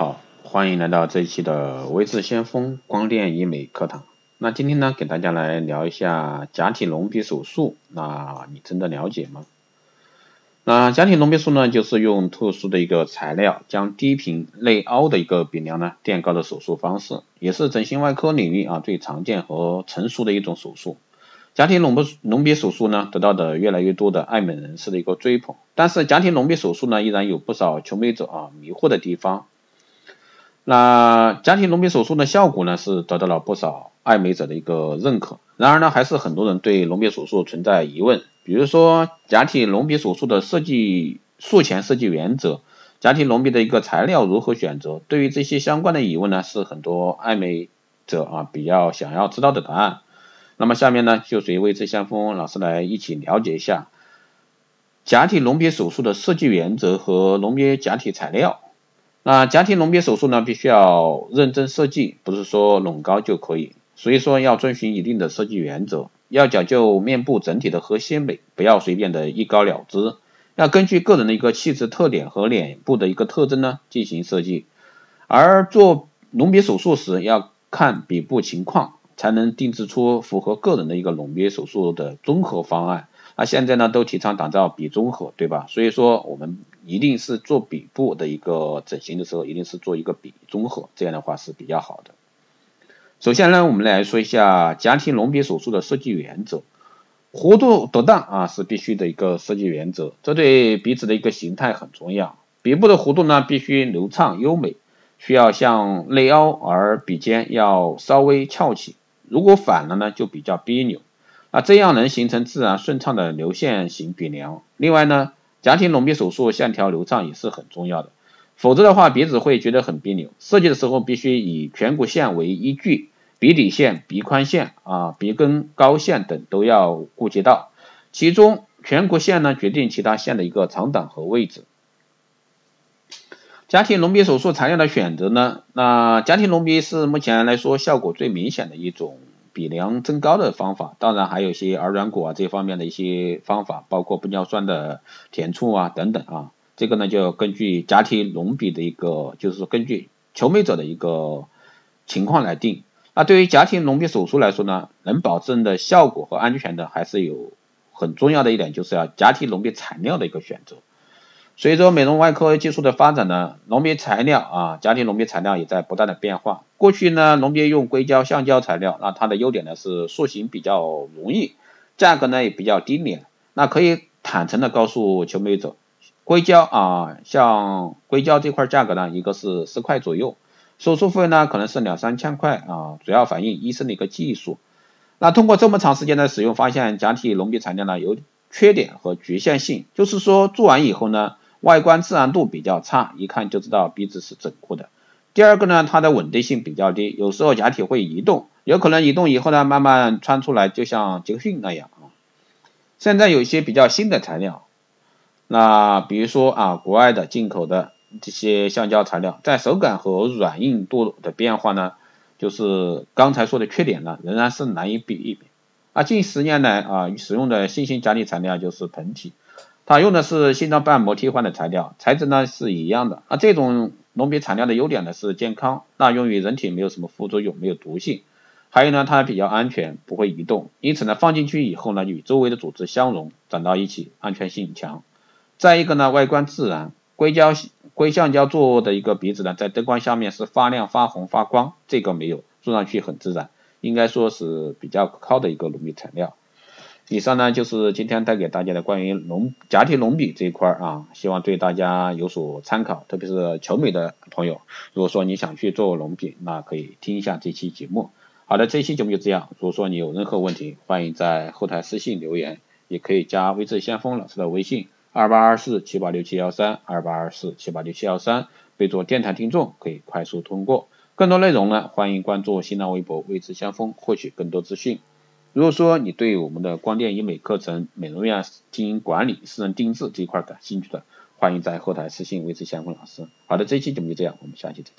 好，欢迎来到这一期的微智先锋光电医美课堂。那今天呢，给大家来聊一下假体隆鼻手术，那你真的了解吗？那假体隆鼻术呢，就是用特殊的一个材料，将低频内凹的一个鼻梁呢垫高的手术方式，也是整形外科领域啊最常见和成熟的一种手术。假体隆鼻隆鼻手术呢，得到的越来越多的爱美人士的一个追捧，但是假体隆鼻手术呢，依然有不少求美者啊迷惑的地方。那假体隆鼻手术的效果呢，是得到了不少爱美者的一个认可。然而呢，还是很多人对隆鼻手术存在疑问，比如说假体隆鼻手术的设计术前设计原则，假体隆鼻的一个材料如何选择，对于这些相关的疑问呢，是很多爱美者啊比较想要知道的答案。那么下面呢，就随微智先锋老师来一起了解一下假体隆鼻手术的设计原则和隆鼻假体材料。那假体隆鼻手术呢，必须要认真设计，不是说隆高就可以，所以说要遵循一定的设计原则，要讲究面部整体的和谐美，不要随便的一高了之，要根据个人的一个气质特点和脸部的一个特征呢进行设计，而做隆鼻手术时要看鼻部情况，才能定制出符合个人的一个隆鼻手术的综合方案。那现在呢，都提倡打造鼻综合，对吧？所以说我们一定是做鼻部的一个整形的时候，一定是做一个鼻综合，这样的话是比较好的。首先呢，我们来说一下假体隆鼻手术的设计原则，弧度得当啊是必须的一个设计原则，这对鼻子的一个形态很重要。鼻部的弧度呢必须流畅优美，需要向内凹，而鼻尖要稍微翘起，如果反了呢就比较别扭。啊，这样能形成自然顺畅的流线型鼻梁。另外呢，假体隆鼻手术线条流畅也是很重要的，否则的话鼻子会觉得很别扭。设计的时候必须以颧骨线为依据，鼻底线、鼻宽线啊、鼻根高线等都要顾及到。其中颧骨线呢决定其他线的一个长短和位置。假体隆鼻手术材料的选择呢，那假体隆鼻是目前来说效果最明显的一种。鼻梁增高的方法，当然还有一些耳软骨啊这方面的一些方法，包括玻尿酸的填充啊等等啊，这个呢就根据假体隆鼻的一个，就是说根据求美者的一个情况来定。那对于假体隆鼻手术来说呢，能保证的效果和安全的，还是有很重要的一点，就是要假体隆鼻材料的一个选择。随着美容外科技术的发展呢，隆鼻材料啊，假体隆鼻材料也在不断的变化。过去呢，隆鼻用硅胶、橡胶材料，那它的优点呢是塑形比较容易，价格呢也比较低廉。那可以坦诚的告诉求美者，硅胶啊，像硅胶这块价格呢，一个是十块左右，手术费呢可能是两三千块啊，主要反映医生的一个技术。那通过这么长时间的使用，发现假体隆鼻材料呢有缺点和局限性，就是说做完以后呢。外观自然度比较差，一看就知道鼻子是整过的。第二个呢，它的稳定性比较低，有时候假体会移动，有可能移动以后呢，慢慢穿出来，就像杰克逊那样啊。现在有一些比较新的材料，那比如说啊，国外的进口的这些橡胶材料，在手感和软硬度的变化呢，就是刚才说的缺点呢，仍然是难以比拟。啊，近十年来啊，使用的新型假体材料就是膨体。它用的是心脏瓣膜替换的材料，材质呢是一样的。那这种隆鼻材料的优点呢是健康，那用于人体没有什么副作用，没有毒性。还有呢，它比较安全，不会移动。因此呢，放进去以后呢，与周围的组织相融，长到一起，安全性强。再一个呢，外观自然，硅胶、硅橡胶做的一个鼻子呢，在灯光下面是发亮、发红、发光，这个没有，做上去很自然，应该说是比较可靠的一个隆鼻材料。以上呢就是今天带给大家的关于隆假体隆鼻这一块啊，希望对大家有所参考，特别是求美的朋友，如果说你想去做隆鼻，那可以听一下这期节目。好的，这期节目就这样，如果说你有任何问题，欢迎在后台私信留言，也可以加微智先锋老师的微信二八二四七八六七幺三二八二四七八六七幺三，备注电台听众，可以快速通过。更多内容呢，欢迎关注新浪微博微智先锋，获取更多资讯。如果说你对我们的光电医美课程、美容院经营管理、私人定制这一块感兴趣的，欢迎在后台私信维持相关老师。好的，这期节目就这样，我们下期再见。